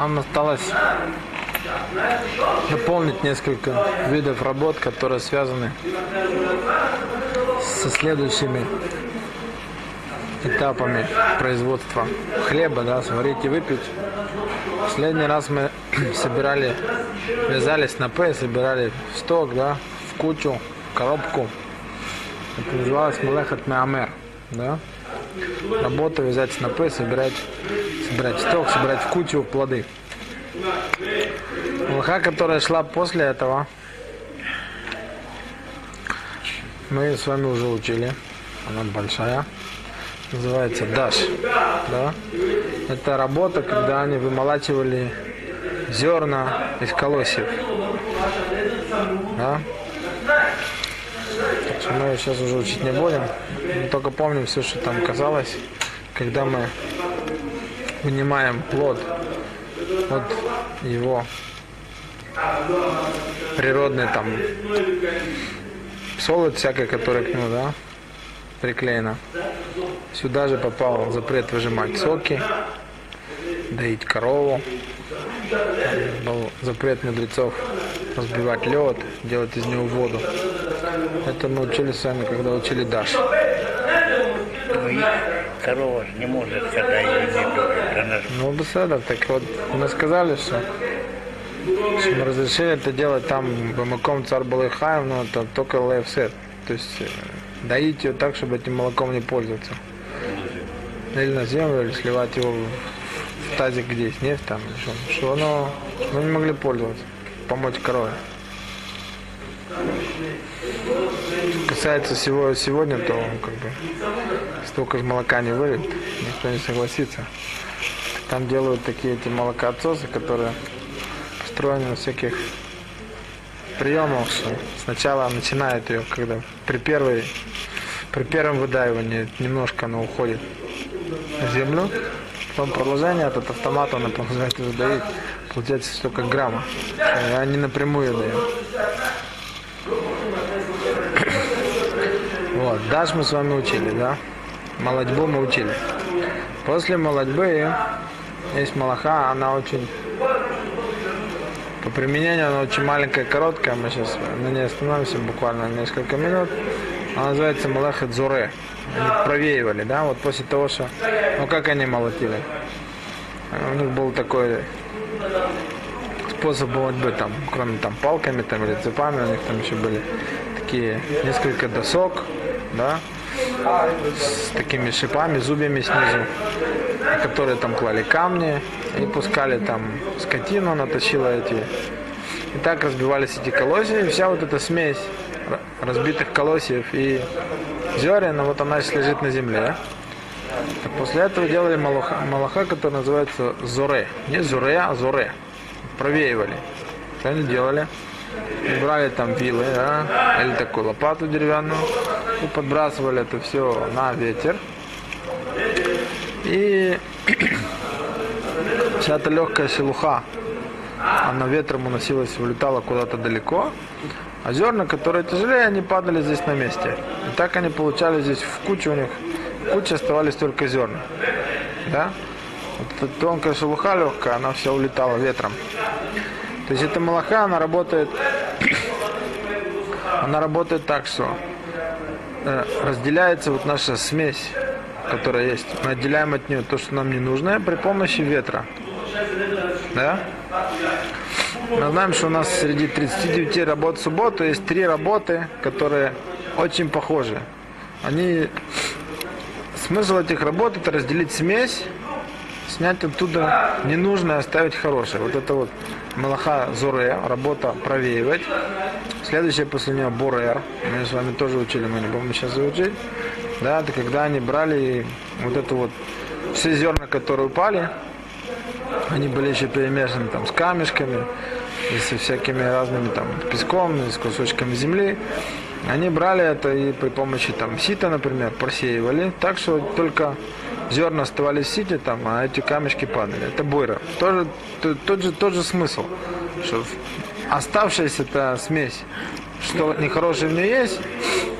Нам осталось дополнить несколько видов работ, которые связаны со следующими этапами производства хлеба, да, сварить и выпить. Последний раз мы собирали, вязали снопы, собирали в сток, да, в кучу, в коробку. Это называлось Малехат Меамер, да. Работа, вязать снопы, собирать, собирать сток, собирать в кучу плоды. Малаха, которая шла после этого, мы с вами уже учили. Она большая. Называется Даш. Да? Это работа, когда они вымолачивали зерна из колосьев. Да? Что мы сейчас уже учить не будем. Мы только помним все, что там казалось, когда мы вынимаем плод от его природный там солод всякой, которая к нему, да, приклеена. Сюда же попал запрет выжимать соки, доить корову. Был запрет мудрецов разбивать лед, делать из него воду. Это мы учили сами, когда учили Даш. Ну, корова же не может, когда ее не Ну, беседа, так вот, мы сказали, что, что мы разрешили это делать там, в Маком царь Балайхаем, но это только лайфсет. То есть э, доить ее так, чтобы этим молоком не пользоваться. Или на землю, или сливать его в тазик, где есть нефть, там, или что, что оно, мы не могли пользоваться, помочь корове. Касается всего сегодня, то как бы столько же молока не вылет, никто не согласится. Там делают такие эти молокоотсосы, которые построены на всяких приемах, сначала начинает ее, когда при первой при первом выдаивании немножко она уходит на землю, потом продолжение этот автомат он продолжает доить, получается столько грамма. Не напрямую дают. Даш мы с вами учили, да? Молодьбу мы учили. После молодьбы есть малаха, она очень по применению она очень маленькая, короткая. Мы сейчас на ней остановимся буквально несколько минут. Она называется Малахет Зуре. Они провеивали, да, вот после того, что... Ну, как они молотили? У них был такой способ молотьбы, там, кроме там палками там, или цепами, у них там еще были такие несколько досок, да, с такими шипами, зубьями снизу, которые там клали камни и пускали там скотину, она тащила эти. И так разбивались эти колосья, и вся вот эта смесь разбитых колосьев и зерен, вот она сейчас лежит на земле. Так после этого делали малаха, малаха, который называется зоре. Не зоре, а зоре. Провеивали. Что они делали? Брали там вилы, да, или такую лопату деревянную, и подбрасывали это все на ветер. И вся эта легкая шелуха, она ветром уносилась, улетала куда-то далеко, а зерна, которые тяжелее, они падали здесь на месте. И так они получали здесь в кучу у них, в куче оставались только зерна. Да? Вот эта тонкая шелуха легкая, она вся улетала ветром. То есть эта малаха, она работает, она работает так, что э, разделяется вот наша смесь, которая есть. Мы отделяем от нее то, что нам не нужно, при помощи ветра. Да? Мы знаем, что у нас среди 39 работ в субботу есть три работы, которые очень похожи. Они... Смысл этих работ это разделить смесь снять оттуда ненужное, оставить хорошее. Вот это вот Малаха Зуре, работа провеивать. Следующее после нее Бурер. Мы с вами тоже учили, мы не будем сейчас заучить. Да, это когда они брали вот эту вот все зерна, которые упали, они были еще перемешаны там с камешками, и со всякими разными там песком, и с кусочками земли. Они брали это и при помощи там сита, например, просеивали, так что только зерна оставались в сите там, а эти камешки падали. Это бойра. Тоже, тот, тот, же, тот же смысл, что оставшаяся эта смесь, что нехорошее в ней есть,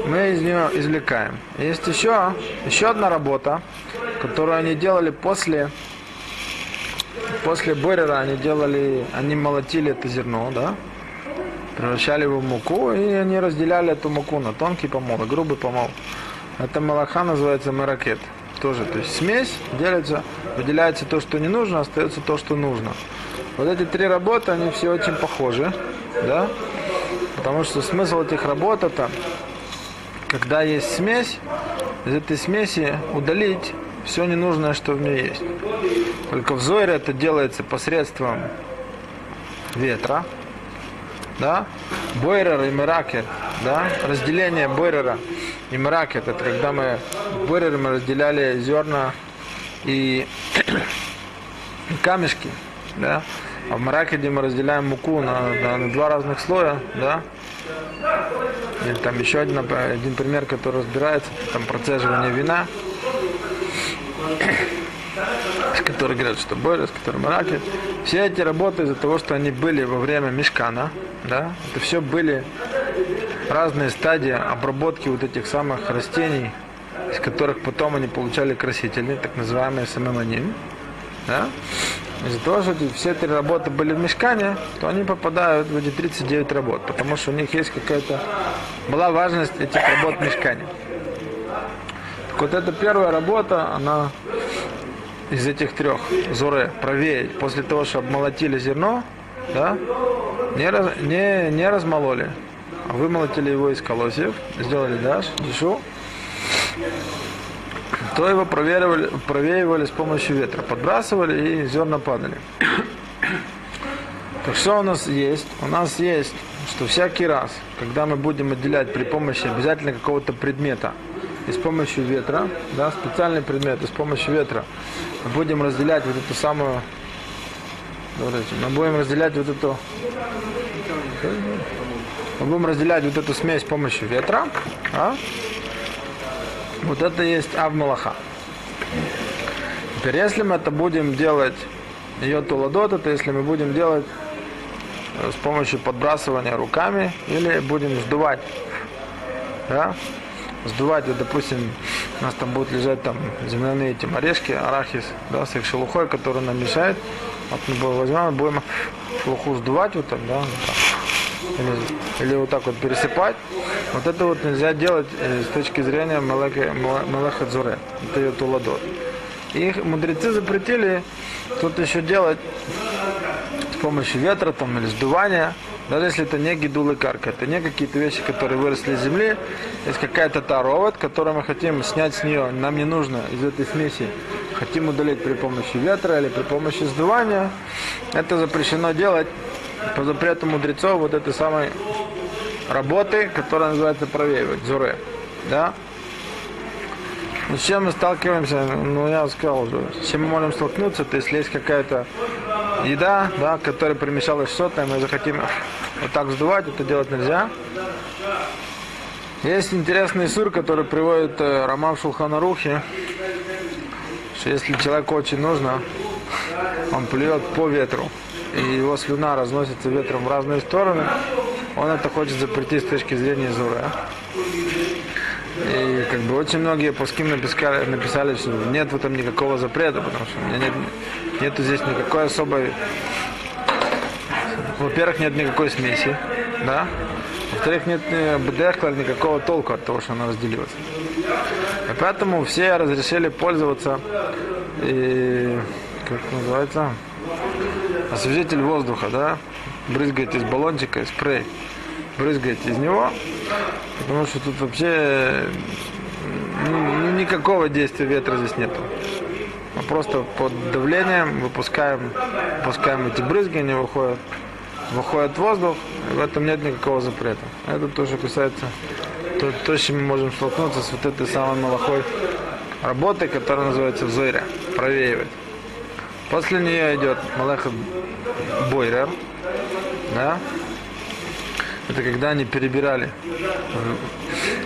мы из нее извлекаем. Есть еще, еще одна работа, которую они делали после после Борера они делали, они молотили это зерно, да, превращали его в муку, и они разделяли эту муку на тонкий помол и грубый помол. Это молоха называется маракет. Тоже, то есть смесь делится, выделяется то, что не нужно, остается то, что нужно. Вот эти три работы, они все очень похожи, да, потому что смысл этих работ это, когда есть смесь, из этой смеси удалить все ненужное, что в ней есть. Только в Зоре это делается посредством ветра, да, Бойрер и Меракер, да, разделение Бойрера и Меракер, это когда мы Бойрер мы разделяли зерна и, и камешки, да, а в Меракеде мы разделяем муку на, на, на два разных слоя, да, или там еще один, один пример, который разбирается, там процеживание вина, которые говорят, что Борис, который Мараки. Все эти работы из-за того, что они были во время Мешкана, да, это все были разные стадии обработки вот этих самых растений, из которых потом они получали красители, так называемые самоманим. Да? Из-за того, что все эти работы были в мешкане, то они попадают в эти 39 работ, потому что у них есть какая-то... Была важность этих работ в мешкане. Так вот эта первая работа, она из этих трех зуре провеять после того, что обмолотили зерно, да, не, раз, не, не размололи, а вымолотили его из колосьев, сделали даш, дишу, то его проверивали, провеивали с помощью ветра, подбрасывали и зерна падали. Так что у нас есть? У нас есть, что всякий раз, когда мы будем отделять при помощи обязательно какого-то предмета, и с помощью ветра, да, специальный предмет, и с помощью ветра мы будем разделять вот эту самую, давайте, мы будем разделять вот эту, мы будем разделять вот эту смесь с помощью ветра, а? вот это есть авмалаха. Теперь, если мы это будем делать, ее туладот, это если мы будем делать э, с помощью подбрасывания руками или будем сдувать, да, сдувать, вот, допустим, у нас там будут лежать там земляные эти орешки, арахис, да, с их шелухой, который нам мешает. Возьмем будем шелуху сдувать вот так, да, вот так. Или, или вот так вот пересыпать. Вот это вот нельзя делать э, с точки зрения Малаха Дзуре. Это ее туладот. И мудрецы запретили тут еще делать с помощью ветра там, или сдувания даже если это не гидулы карка, это не какие-то вещи, которые выросли из земли, есть какая-то таровод, которую мы хотим снять с нее, нам не нужно из этой смеси, хотим удалить при помощи ветра или при помощи сдувания, это запрещено делать по запрету мудрецов вот этой самой работы, которая называется провеивать, зуре. Да? Ну, с чем мы сталкиваемся? Ну, я сказал уже, с чем мы можем столкнуться, то если есть какая-то еда, да, которая примешалась с сотой, мы захотим вот так сдувать, это делать нельзя. Есть интересный сур, который приводит э, Роман в Шулханарухе, что если человеку очень нужно, он плюет по ветру, и его слюна разносится ветром в разные стороны, он это хочет запретить с точки зрения Зуры. И как бы очень многие пуским написали, написали, что нет в этом никакого запрета, потому что у меня нет, нету здесь никакой особой... Во-первых, нет никакой смеси, да? Во-вторых, нет бдехла никакого толку от того, что она разделилась. И поэтому все разрешили пользоваться и, как называется, освежитель воздуха, да? Брызгает из баллончика, спрей брызгать из него, потому что тут вообще ну, никакого действия ветра здесь нет. Мы просто под давлением выпускаем, выпускаем эти брызги, они выходят, выходит воздух, в этом нет никакого запрета. Это тоже касается то, то, с чем мы можем столкнуться с вот этой самой малохой работой, которая называется взойря, провеивать. После нее идет малеха бойрер, да, это когда они перебирали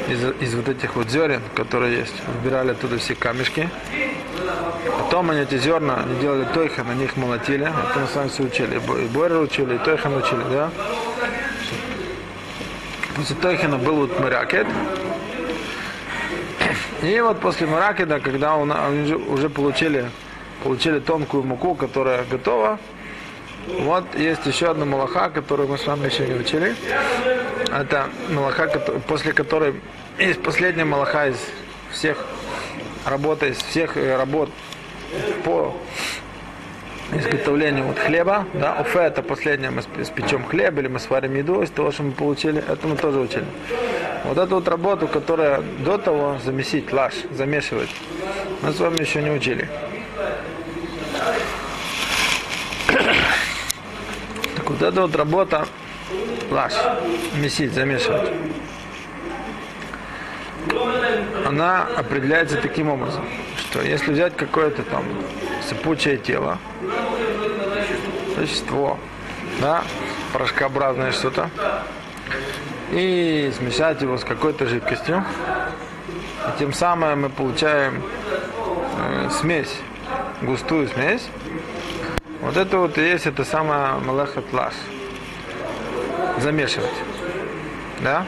из, из вот этих вот зерен, которые есть, выбирали оттуда все камешки. Потом они эти зерна делали тойха, на них молотили. Это мы с вами все учили. И Бойра учили, и тойхан учили, да? После тойхана был вот муракет. И вот после муракеда, когда он, они уже получили получили тонкую муку, которая готова. Вот есть еще одна малаха, которую мы с вами еще не учили. Это малаха, после которой есть последняя малаха из всех работ, из всех э, работ по изготовлению вот хлеба. Да? Уфе это последнее, мы сп- спечем хлеб или мы сварим еду из того, что мы получили. Это мы тоже учили. Вот эту вот работу, которая до того замесить лаш, замешивать, мы с вами еще не учили. Так вот эта вот работа лаш, месить, замешивать, она определяется таким образом, что если взять какое-то там сыпучее тело, вещество, да, порошкообразное что-то, и смешать его с какой-то жидкостью, и тем самым мы получаем э, смесь, густую смесь, вот это вот и есть это самое малахат лаш. Замешивать. Да?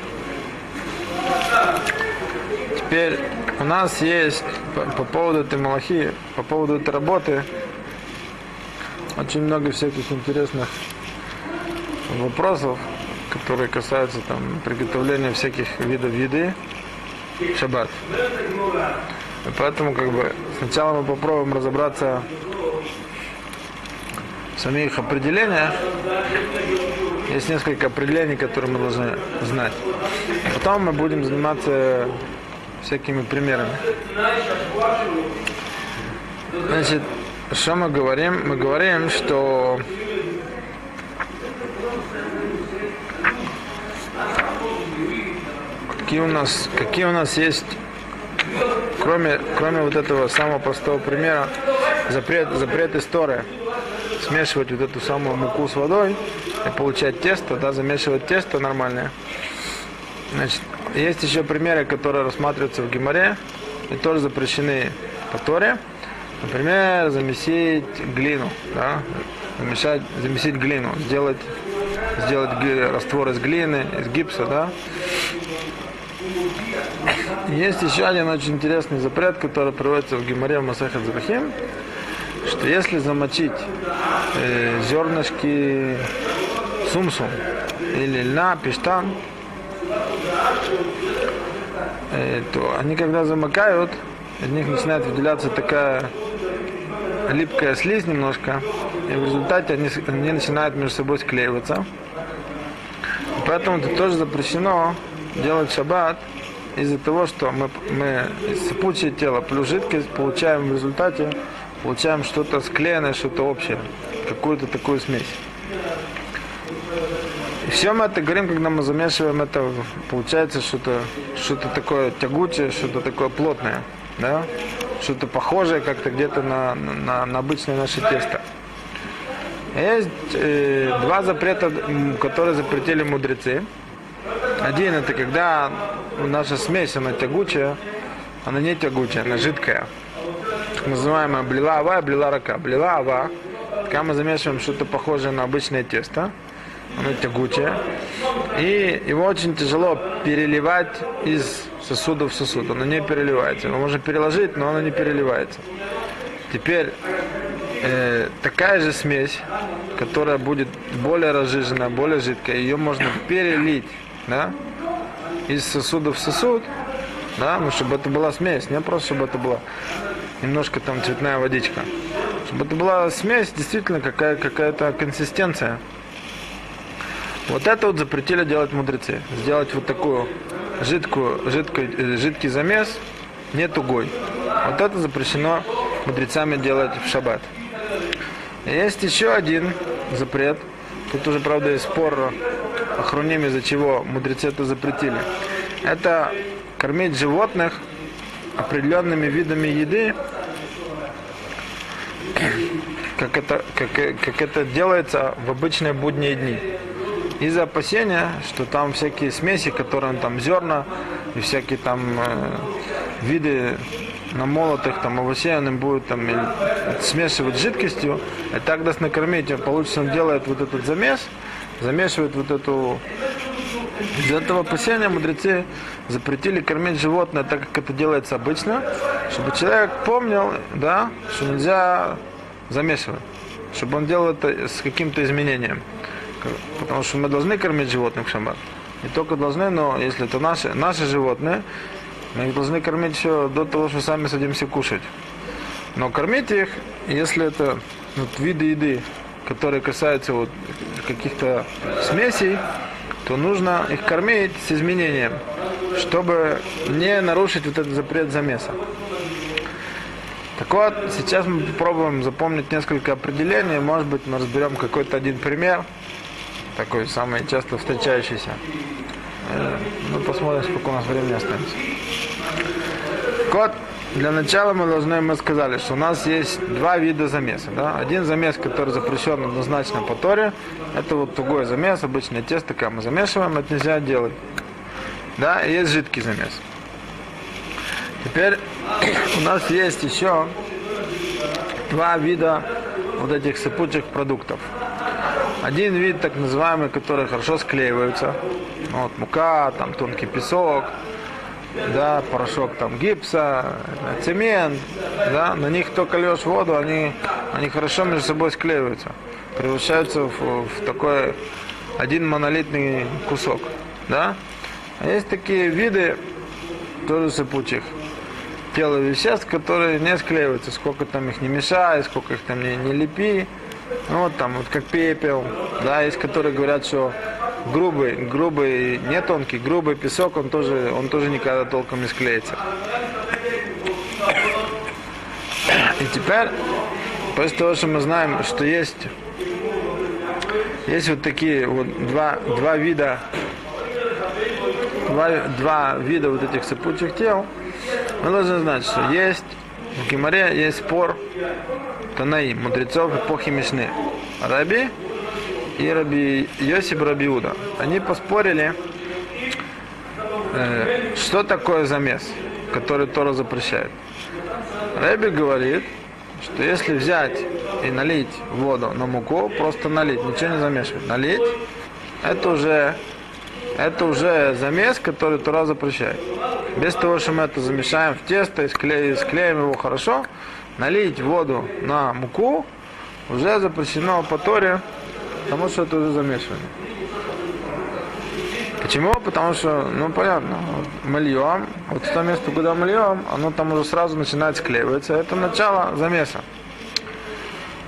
Теперь у нас есть по, по поводу этой малахи, по поводу этой работы очень много всяких интересных вопросов, которые касаются там приготовления всяких видов еды в шаббат. И поэтому как бы сначала мы попробуем разобраться в самих определениях. Есть несколько определений, которые мы должны знать. Потом мы будем заниматься всякими примерами. Значит, что мы говорим? Мы говорим, что какие у нас, какие у нас есть, кроме, кроме вот этого самого простого примера, запрет, запрет истории смешивать вот эту самую муку с водой и получать тесто, да, замешивать тесто нормальное. Значит, есть еще примеры, которые рассматриваются в Гимаре и тоже запрещены по Торе. Например, замесить глину, да, замешать, замесить глину, сделать, сделать раствор из глины, из гипса, да. Есть еще один очень интересный запрет, который приводится в Гимаре в Масахат Зрахим, что если замочить э, зернышки сумсум или льна, пиштан, э, то они когда замокают, из них начинает выделяться такая липкая слизь немножко, и в результате они, они начинают между собой склеиваться. Поэтому это тоже запрещено делать шаббат из-за того, что мы, мы сыпучее тело плюс жидкость получаем в результате, получаем что-то склеенное, что-то общее, какую-то такую смесь. Все мы это говорим, когда мы замешиваем это, получается что-то что такое тягучее, что-то такое плотное, да? Что-то похожее как-то где-то на, на, на обычное наше тесто. Есть э, два запрета, которые запретили мудрецы. Один это когда наша смесь, она тягучая, она не тягучая, она жидкая. Так называемая блила ава блила рака. Блила ава, когда мы замешиваем что-то похожее на обычное тесто, оно тягучее, и его очень тяжело переливать из сосуда в сосуд. Оно не переливается. Его можно переложить, но оно не переливается. Теперь э, такая же смесь, которая будет более разжиженная, более жидкая, ее можно перелить да, из сосуда в сосуд, да, ну, чтобы это была смесь, не просто чтобы это была немножко там цветная водичка. Чтобы это была смесь, действительно какая, какая-то консистенция. Вот это вот запретили делать мудрецы. Сделать вот такую жидкую, жидкую, э, жидкий замес, не тугой. Вот это запрещено мудрецами делать в шаббат. Есть еще один запрет. Тут уже, правда, есть спор охруним, из-за чего мудрецы это запретили. Это кормить животных определенными видами еды, как это, как, как это делается в обычные будние дни. Из-за опасения, что там всякие смеси, которые там зерна и всякие там э, виды намолотых там овощей, им будет там смешивать с жидкостью, и так даст накормить, а получится он делает вот этот замес, замешивает вот эту Из этого опасения мудрецы запретили кормить животное так, как это делается обычно, чтобы человек помнил, да, что нельзя замешивать, чтобы он делал это с каким-то изменением. Потому что мы должны кормить животных в шаббат. Не только должны, но если это наши, наши животные, мы их должны кормить еще до того, что сами садимся кушать. Но кормить их, если это вот, виды еды, которые касаются вот, каких-то смесей, то нужно их кормить с изменением, чтобы не нарушить вот этот запрет замеса. Так вот, сейчас мы попробуем запомнить несколько определений, может быть мы разберем какой-то один пример, такой самый часто встречающийся. Э, ну, посмотрим, сколько у нас времени останется. Так вот, для начала мы должны, мы сказали, что у нас есть два вида замеса. Да? Один замес, который запрещен однозначно по Торе, это вот тугой замес, обычное тесто, когда мы замешиваем, это нельзя делать. Да, и есть жидкий замес. Теперь у нас есть еще два вида вот этих сыпучих продуктов. Один вид, так называемый, который хорошо склеиваются. Вот мука, там тонкий песок, да, порошок там гипса, цемент, да, на них только льешь воду, они, они хорошо между собой склеиваются, превращаются в, в такой один монолитный кусок, да. А есть такие виды тоже сыпучих. Тела веществ, которые не склеиваются, сколько там их не мешай, сколько их там не, не лепи, ну вот там вот как пепел, да, есть которые говорят, что грубый, грубый, не тонкий, грубый песок, он тоже, он тоже никогда толком не склеится. И теперь, после того, что мы знаем, что есть, есть вот такие вот два, два вида, два, два вида вот этих сыпучих тел, мы должны знать, что есть в Гимаре есть спор Танаим, мудрецов эпохи Мишны. Раби и Раби Йосип Рабиуда. Они поспорили, э, что такое замес, который Тора запрещает. Раби говорит, что если взять и налить воду на муку, просто налить, ничего не замешивать, налить, это уже, это уже замес, который Тора запрещает. Без того, что мы это замешаем в тесто и склеим, склеим его хорошо, налить воду на муку уже запрещено по Торе потому что это уже замешивание. Почему? Потому что, ну понятно, вот мы льем, вот то место, куда мы льем, оно там уже сразу начинает склеиваться. Это начало замеса.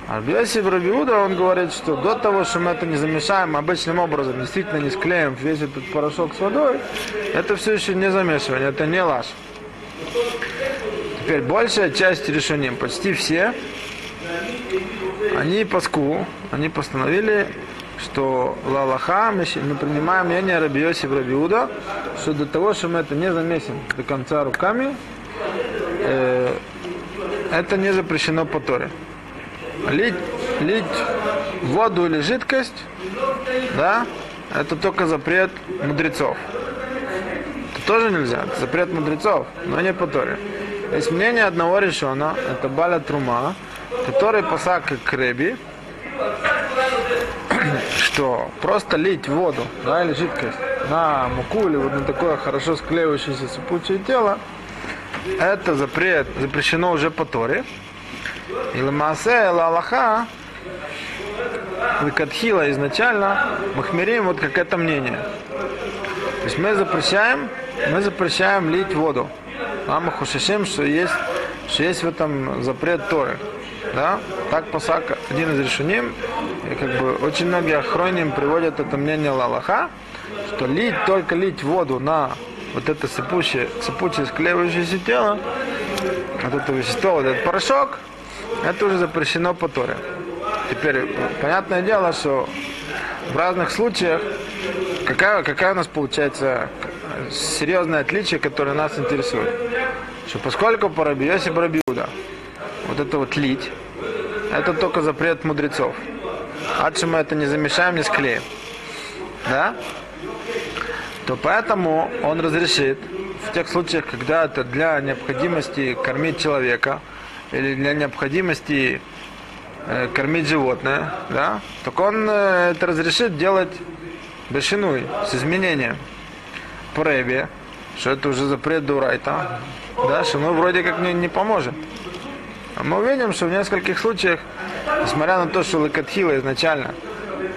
А Бьосиф Рабиуда, он говорит, что до того, что мы это не замешаем обычным образом, действительно не склеим весь этот порошок с водой, это все еще не замешивание, это не лаж. Теперь большая часть решений, почти все, они паску, они постановили, что лалаха, мы, мы принимаем мнение Раби Йосиф Рабиуда, что до того, что мы это не замесим до конца руками, э, это не запрещено по Торе. Лить, лить воду или жидкость, да, это только запрет мудрецов. Это тоже нельзя, это запрет мудрецов, но не по Торе. Есть мнение одного решена, это Баля Трума, который посак к Реби, что просто лить воду, да, или жидкость на муку или вот на такое хорошо склеивающееся сыпучее тело, это запрет, запрещено уже по Торе. И ламасе, лалаха, Катхила изначально, махмерим, вот как это мнение. То есть мы запрещаем, мы запрещаем лить воду. А мы хушишим, что есть, что есть в этом запрет Торы. Да? Так посак один из решений, и как бы очень многие охроним приводят это мнение Лалаха, что лить, только лить воду на вот это сыпучее, сыпучее склеивающееся тело, вот это вещество, вот этот порошок, это уже запрещено по Торе. Теперь, понятное дело, что в разных случаях, какая, какая у нас получается серьезное отличие, которое нас интересует. Что поскольку по Раби Йосиф Рабиуда, вот это вот лить, это только запрет мудрецов. А мы это не замешаем, не склеим. Да? То поэтому он разрешит в тех случаях, когда это для необходимости кормить человека или для необходимости э, кормить животное, да, так он э, это разрешит делать Бешинуй, с изменением по что это уже запрет Дурайта, да, что мы вроде как не, не поможет. А мы увидим, что в нескольких случаях, несмотря на то, что Лакатхила изначально,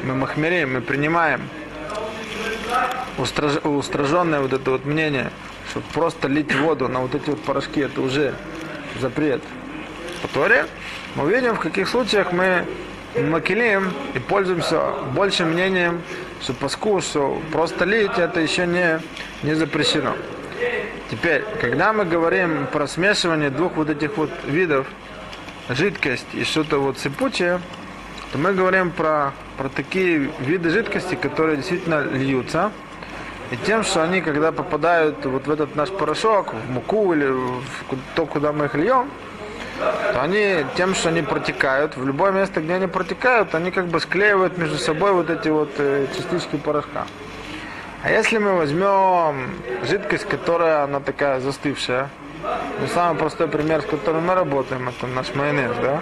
мы махмерим, мы принимаем устраж, устраженное вот это вот мнение, что просто лить воду на вот эти вот порошки, это уже запрет по Торе, мы видим, в каких случаях мы макелим и пользуемся большим мнением, что паску, что просто лить, это еще не, не запрещено. Теперь, когда мы говорим про смешивание двух вот этих вот видов, жидкость и что-то вот сыпучее, то мы говорим про, про такие виды жидкости, которые действительно льются. И тем, что они, когда попадают вот в этот наш порошок, в муку или в то, куда мы их льем, они тем, что они протекают, в любое место, где они протекают, они как бы склеивают между собой вот эти вот э, частички порошка. А если мы возьмем жидкость, которая она такая застывшая, ну, самый простой пример, с которым мы работаем, это наш майонез, да?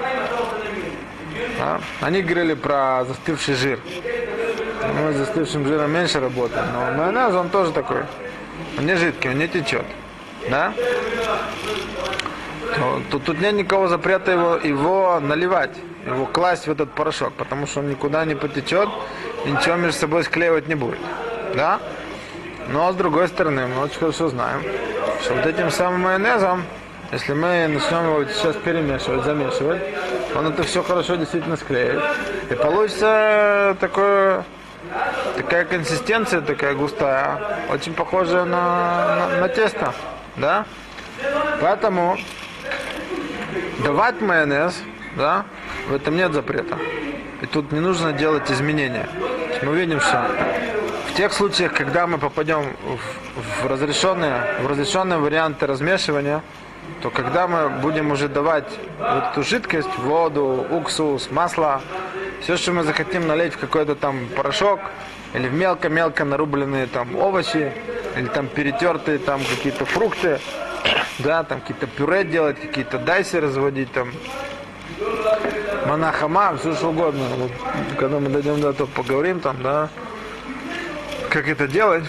да? Они говорили про застывший жир. Мы с застывшим жиром меньше работаем, но майонез, он тоже такой. Он не жидкий, он не течет. Да? То, тут нет никакого запрета его, его наливать, его класть в этот порошок, потому что он никуда не потечет и ничего между собой склеивать не будет. Да? Но с другой стороны, мы очень хорошо знаем, что вот этим самым майонезом, если мы начнем его сейчас перемешивать, замешивать, он это все хорошо действительно склеит. И получится такое, такая консистенция, такая густая, очень похожая на, на, на тесто. Да? Поэтому давать майонез, да, в этом нет запрета. И тут не нужно делать изменения. Мы видим, что в тех случаях, когда мы попадем в, в, разрешенные, в разрешенные варианты размешивания, то когда мы будем уже давать вот эту жидкость, воду, уксус, масло, все, что мы захотим налить в какой-то там порошок, или в мелко-мелко нарубленные там овощи, или там перетертые там какие-то фрукты, да, там какие-то пюре делать, какие-то дайсы разводить, там, монахама, все что угодно. Вот, когда мы дойдем до этого, поговорим там, да, как это делать,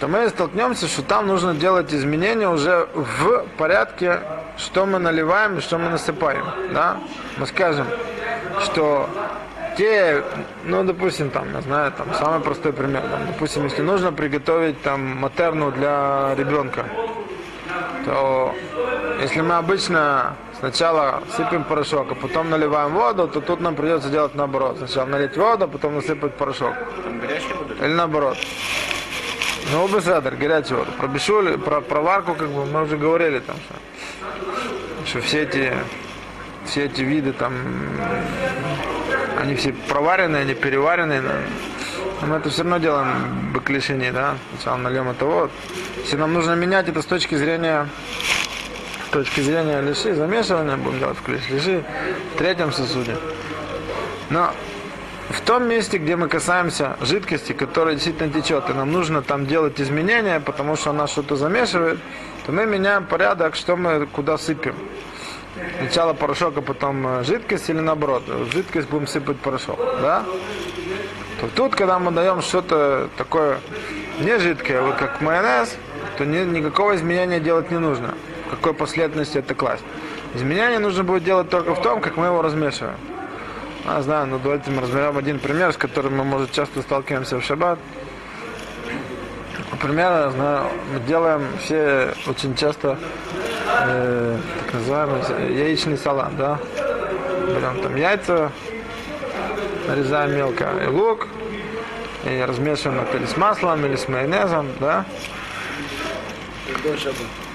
то мы столкнемся, что там нужно делать изменения уже в порядке, что мы наливаем и что мы насыпаем, да. Мы скажем, что те, ну, допустим, там, я знаю, там, самый простой пример, там, допустим, если нужно приготовить там матерну для ребенка, то если мы обычно сначала сыпем порошок, а потом наливаем воду, то тут нам придется делать наоборот. Сначала налить воду, а потом насыпать порошок. Или наоборот. Ну, бесадр, горячую воду. Про бешуль, про, про варку, как бы, мы уже говорили там, что, что все эти все эти виды там они все проваренные, они переваренные. Но мы это все равно делаем баклишини, да. Сначала нальем это вот. Если нам нужно менять это с точки зрения с точки зрения лиши, замешивания, будем делать в клиш лиши в третьем сосуде. Но в том месте, где мы касаемся жидкости, которая действительно течет, и нам нужно там делать изменения, потому что она что-то замешивает, то мы меняем порядок, что мы куда сыпем. Сначала порошок, а потом жидкость или наоборот. В жидкость будем сыпать порошок. Да? То тут, когда мы даем что-то такое не жидкое, вот как майонез, то ни, никакого изменения делать не нужно. В какой последовательности это класть. Изменение нужно будет делать только в том, как мы его размешиваем. А, знаю, но давайте мы разберем один пример, с которым мы, может, часто сталкиваемся в шаббат. Например, знаю, мы делаем все очень часто э, так называемый яичный салат, да. Берем там яйца, нарезаем мелко и лук, и размешиваем это или с маслом, или с майонезом, да.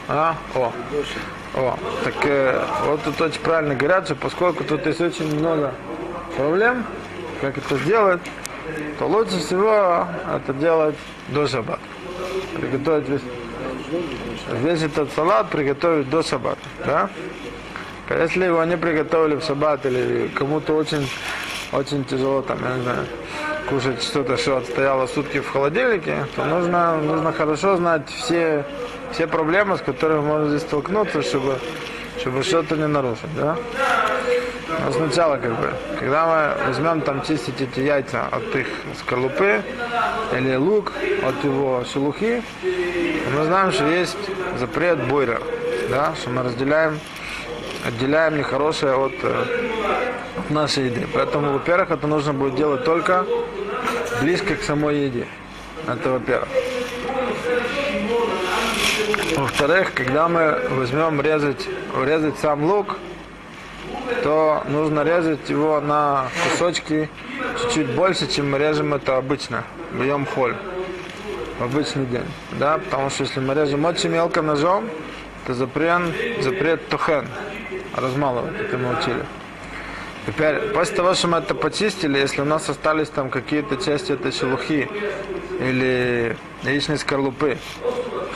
А, о, о, так э, вот тут очень правильно говорят, что поскольку тут есть очень много проблем, как это сделать, то лучше всего это делать до шаббата. Приготовить весь, весь этот салат приготовить до шаббата, да? Если его не приготовили в шаббат или кому-то очень, очень тяжело там, я не знаю, кушать что-то, что отстояло сутки в холодильнике, то нужно, нужно хорошо знать все, все проблемы, с которыми можно здесь столкнуться, чтобы, чтобы что-то не нарушить, да? Но сначала как бы, когда мы возьмем там чистить эти яйца от их скорлупы или лук от его шелухи, мы знаем, что есть запрет бойра, да, что мы разделяем, отделяем нехорошее от э, нашей еды. Поэтому, во-первых, это нужно будет делать только близко к самой еде. Это во-первых. Во-вторых, когда мы возьмем резать, резать сам лук, то нужно резать его на кусочки чуть-чуть больше, чем мы режем это обычно. Берем холь в обычный день. Да? Потому что если мы режем очень мелко ножом, то запрет, запрет тухен. Размалывать, это мы учили. Теперь, после того, что мы это почистили, если у нас остались там какие-то части этой шелухи или яичной скорлупы,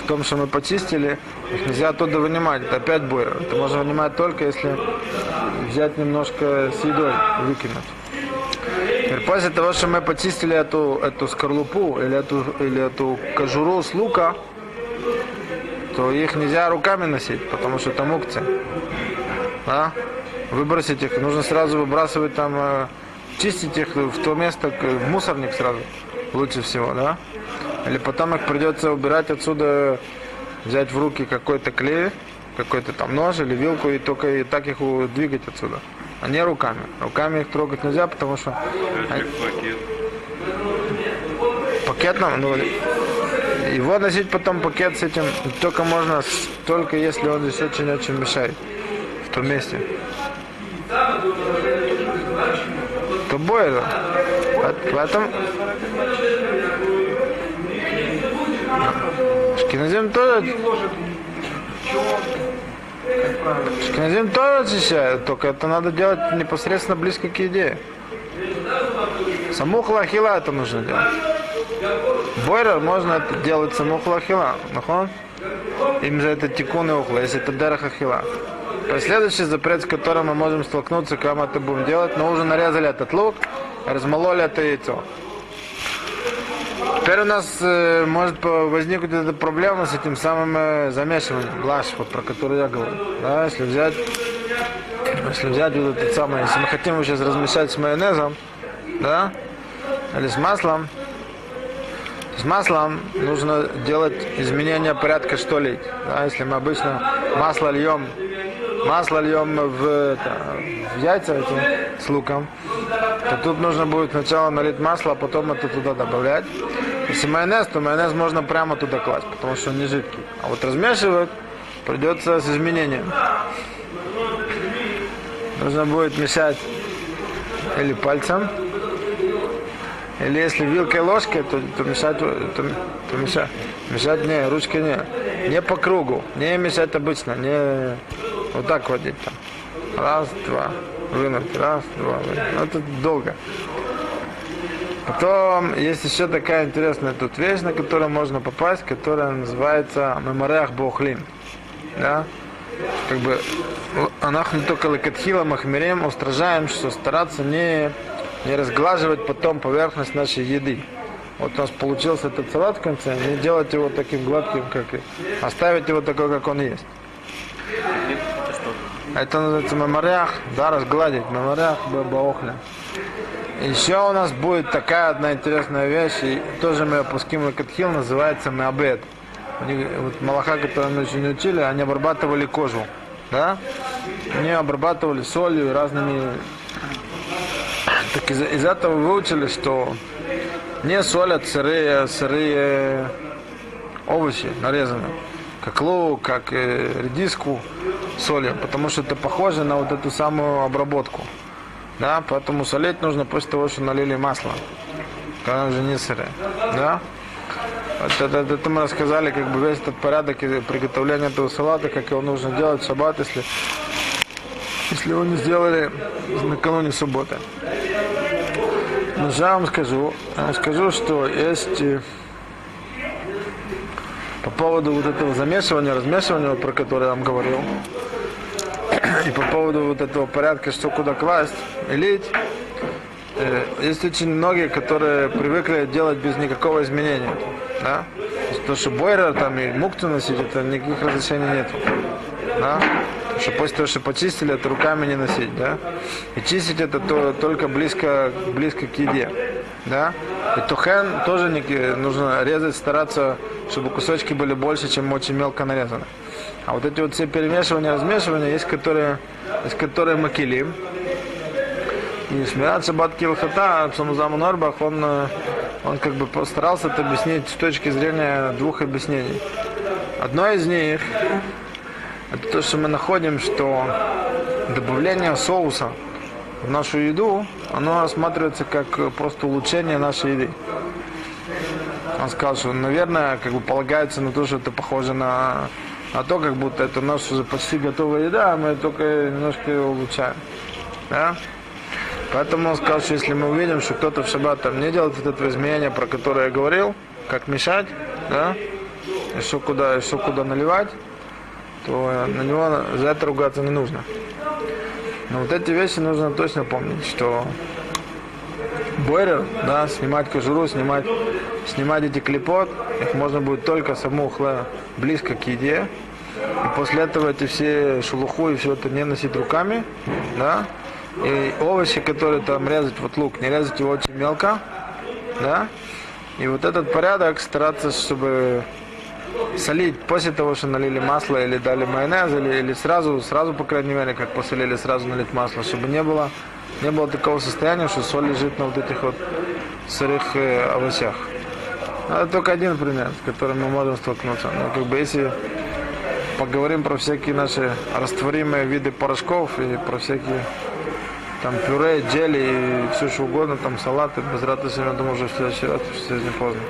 в том, что мы почистили, их нельзя оттуда вынимать, это опять бойра. Это можно вынимать только если взять немножко с едой, выкинуть. Теперь, после того, что мы почистили эту, эту скорлупу или эту, или эту кожуру с лука, то их нельзя руками носить, потому что это мукция. Да? Выбросить их, нужно сразу выбрасывать там, э, чистить их в то место, в мусорник сразу, лучше всего, да? Или потом их придется убирать отсюда, взять в руки какой-то клей, какой-то там нож или вилку и только и так их двигать отсюда. А не руками. Руками их трогать нельзя, потому что они- пакетом, ну, его носить потом пакет с этим только можно, только если он здесь очень-очень мешает в том месте. То бойра. Поэтому Шкиназим тоже Шкиназим тоже очищает, только это надо делать непосредственно близко к еде. Саму хлахила это нужно делать. Бойрер можно это делать саму хлахила. Же это тикун и ухла, если это дераха хила. Последующий запрет, с которым мы можем столкнуться, когда мы это будем делать, мы уже нарезали этот лук, размололи это яйцо. Теперь у нас э, может возникнуть эта проблема с этим самым э, замешиванием, вот про который я говорю. Да, если взять, если взять вот этот самый, если мы хотим его сейчас размешать с майонезом, да, или с маслом, с маслом нужно делать изменение порядка, что лить. Да, если мы обычно масло льем, масло льем в, это, в яйца эти с луком, то тут нужно будет сначала налить масло, а потом это туда добавлять. Если майонез, то майонез можно прямо туда класть, потому что он не жидкий. А вот размешивать придется с изменением. Нужно будет мешать или пальцем, или если вилкой ложкой, то, то мешать, то, то мешать, мешать не, ручкой не. Не по кругу, не мешать обычно, не вот так водить там. Раз, два, вынуть, раз, два, вынуть. Ну, это долго. Потом есть еще такая интересная тут вещь, на которую можно попасть, которая называется мемореах бохлин. Да? Как бы анахну только лекатхила махмирем устражаем, что стараться не, не разглаживать потом поверхность нашей еды. Вот у нас получился этот салат в конце, не делать его таким гладким, как и оставить его такой, как он есть. Это называется мемориах, да, разгладить, мемориах баохля. Еще у нас будет такая одна интересная вещь, и тоже мы опуским Катхил, называется них, вот малаха, которые мы не учили, они обрабатывали кожу, да? Они обрабатывали солью разными... Так из, из этого выучили, что не солят сырые, сырые овощи нарезанные, как лук, как э, редиску солью, потому что это похоже на вот эту самую обработку. Да, поэтому солить нужно после того, что налили масло, когда уже не сырое. Да? Вот это, это, это мы рассказали, как бы весь этот порядок приготовления этого салата, как его нужно делать в шаббат, если, если его не сделали накануне субботы. Но я вам скажу, скажу, что есть э, по поводу вот этого замешивания, размешивания, про которое я вам говорил, и по поводу вот этого порядка, что куда класть и лить, э, есть очень многие, которые привыкли делать без никакого изменения. Да? То, что бойрер там и мукту носить, это никаких разрешений нету. Да? Что после того, что почистили, это руками не носить, да? И чистить это то, только близко, близко к еде, да? И тухен тоже не, нужно резать, стараться, чтобы кусочки были больше, чем очень мелко нарезаны. А вот эти вот все перемешивания, размешивания, есть которые, есть которые макилим. И Шмират Шаббат Килхата, Псамузам Норбах, он, э, он как бы постарался это объяснить с точки зрения двух объяснений. Одно из них, это то, что мы находим, что добавление соуса в нашу еду, оно рассматривается как э, просто улучшение нашей еды. Он сказал, что, наверное, как бы полагается на то, что это похоже на, на то, как будто это наша уже почти готовая еда, а мы только немножко ее улучшаем. Да? Поэтому он сказал, что если мы увидим, что кто-то в шаббат там не делает вот это изменение, про которое я говорил, как мешать, да, и что куда, и что куда наливать, то на него за это ругаться не нужно. Но вот эти вещи нужно точно помнить, что бойрер, да, снимать кожуру, снимать, снимать эти клепот, их можно будет только саму хле близко к еде. И после этого эти все шелуху и все это не носить руками, да. И овощи, которые там резать, вот лук, не резать его очень мелко, да. И вот этот порядок стараться, чтобы солить после того, что налили масло или дали майонез, или, или сразу, сразу, по крайней мере, как посолили, сразу налить масло, чтобы не было, не было такого состояния, что соль лежит на вот этих вот сырых э, овощах. Ну, Это только один пример, с которым мы можем столкнуться. Но как бы если поговорим про всякие наши растворимые виды порошков и про всякие там пюре, джели и все что угодно, там салаты, без радости, я думаю, уже в следующий раз, что сегодня поздно.